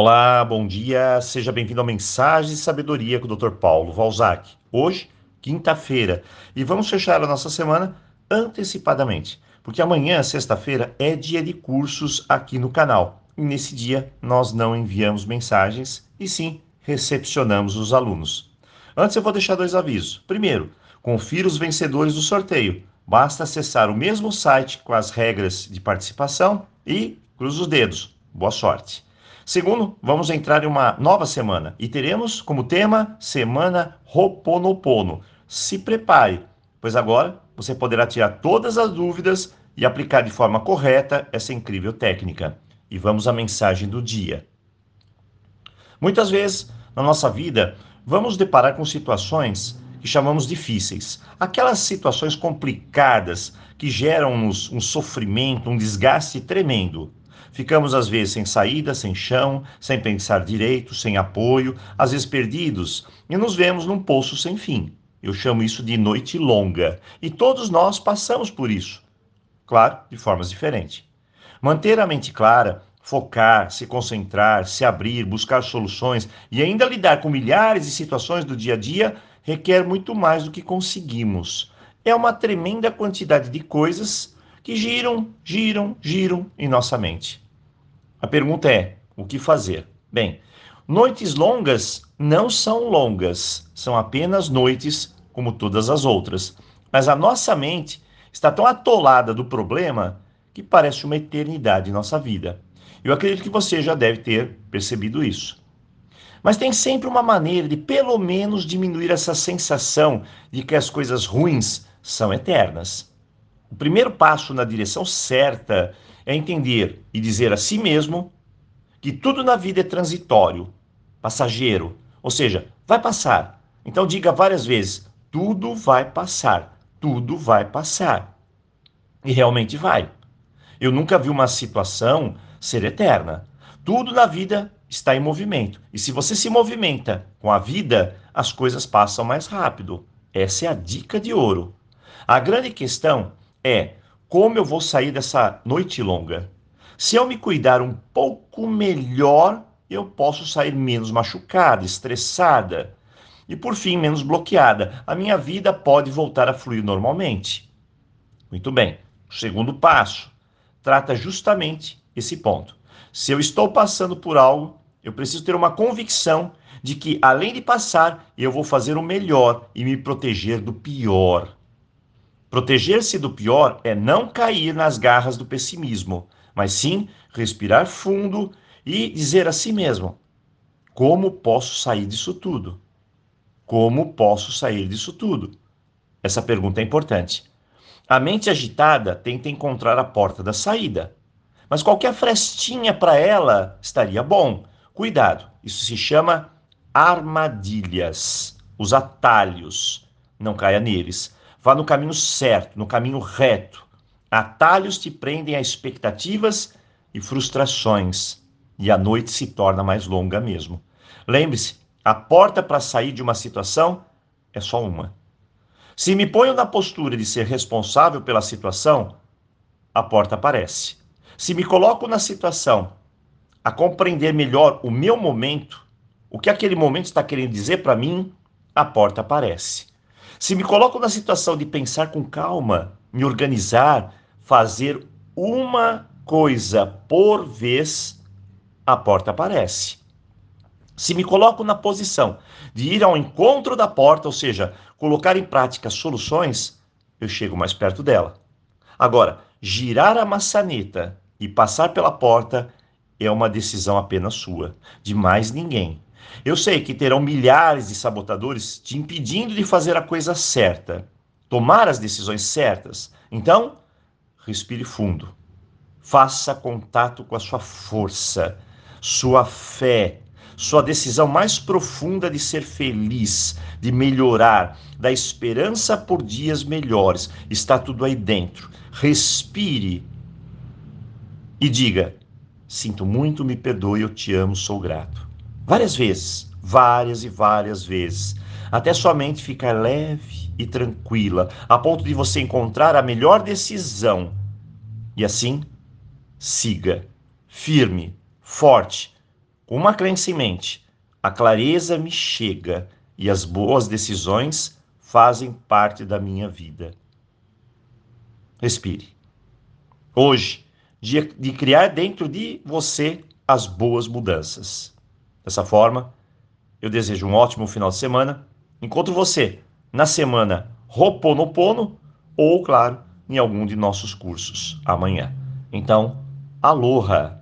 Olá, bom dia, seja bem-vindo ao Mensagem de Sabedoria com o Dr. Paulo Valzac. Hoje, quinta-feira, e vamos fechar a nossa semana antecipadamente, porque amanhã, sexta-feira, é dia de cursos aqui no canal. E nesse dia nós não enviamos mensagens e sim recepcionamos os alunos. Antes eu vou deixar dois avisos. Primeiro, confira os vencedores do sorteio. Basta acessar o mesmo site com as regras de participação e cruza os dedos. Boa sorte. Segundo, vamos entrar em uma nova semana e teremos como tema Semana Roponopono. Se prepare, pois agora você poderá tirar todas as dúvidas e aplicar de forma correta essa incrível técnica. E vamos à mensagem do dia. Muitas vezes na nossa vida vamos deparar com situações que chamamos difíceis, aquelas situações complicadas que geram-nos um sofrimento, um desgaste tremendo. Ficamos às vezes sem saída, sem chão, sem pensar direito, sem apoio, às vezes perdidos, e nos vemos num poço sem fim. Eu chamo isso de noite longa, e todos nós passamos por isso. Claro, de formas diferentes. Manter a mente clara, focar, se concentrar, se abrir, buscar soluções e ainda lidar com milhares de situações do dia a dia requer muito mais do que conseguimos. É uma tremenda quantidade de coisas que giram, giram, giram em nossa mente. A pergunta é: o que fazer? Bem, noites longas não são longas, são apenas noites como todas as outras. Mas a nossa mente está tão atolada do problema que parece uma eternidade em nossa vida. Eu acredito que você já deve ter percebido isso. Mas tem sempre uma maneira de, pelo menos, diminuir essa sensação de que as coisas ruins são eternas. O primeiro passo na direção certa é entender e dizer a si mesmo que tudo na vida é transitório, passageiro, ou seja, vai passar. Então diga várias vezes: tudo vai passar, tudo vai passar. E realmente vai. Eu nunca vi uma situação ser eterna. Tudo na vida está em movimento. E se você se movimenta com a vida, as coisas passam mais rápido. Essa é a dica de ouro. A grande questão é como eu vou sair dessa noite longa. Se eu me cuidar um pouco melhor, eu posso sair menos machucada, estressada e, por fim, menos bloqueada. A minha vida pode voltar a fluir normalmente. Muito bem. O segundo passo trata justamente esse ponto. Se eu estou passando por algo, eu preciso ter uma convicção de que, além de passar, eu vou fazer o melhor e me proteger do pior. Proteger-se do pior é não cair nas garras do pessimismo, mas sim respirar fundo e dizer a si mesmo: como posso sair disso tudo? Como posso sair disso tudo? Essa pergunta é importante. A mente agitada tenta encontrar a porta da saída, mas qualquer frestinha para ela estaria bom. Cuidado, isso se chama armadilhas, os atalhos. Não caia neles. Vá no caminho certo, no caminho reto. Atalhos te prendem a expectativas e frustrações, e a noite se torna mais longa mesmo. Lembre-se, a porta para sair de uma situação é só uma. Se me ponho na postura de ser responsável pela situação, a porta aparece. Se me coloco na situação a compreender melhor o meu momento, o que aquele momento está querendo dizer para mim, a porta aparece. Se me coloco na situação de pensar com calma, me organizar, fazer uma coisa por vez, a porta aparece. Se me coloco na posição de ir ao encontro da porta, ou seja, colocar em prática soluções, eu chego mais perto dela. Agora, girar a maçaneta e passar pela porta é uma decisão apenas sua, de mais ninguém. Eu sei que terão milhares de sabotadores te impedindo de fazer a coisa certa, tomar as decisões certas. Então, respire fundo. Faça contato com a sua força, sua fé, sua decisão mais profunda de ser feliz, de melhorar, da esperança por dias melhores. Está tudo aí dentro. Respire e diga: Sinto muito, me perdoe, eu te amo, sou grato. Várias vezes, várias e várias vezes, até sua mente ficar leve e tranquila, a ponto de você encontrar a melhor decisão. E assim, siga, firme, forte, Com uma crença em mente, a clareza me chega e as boas decisões fazem parte da minha vida. Respire. Hoje, dia de criar dentro de você as boas mudanças. Dessa forma, eu desejo um ótimo final de semana. Encontro você na semana Roponopono ou, claro, em algum de nossos cursos amanhã. Então, aloha!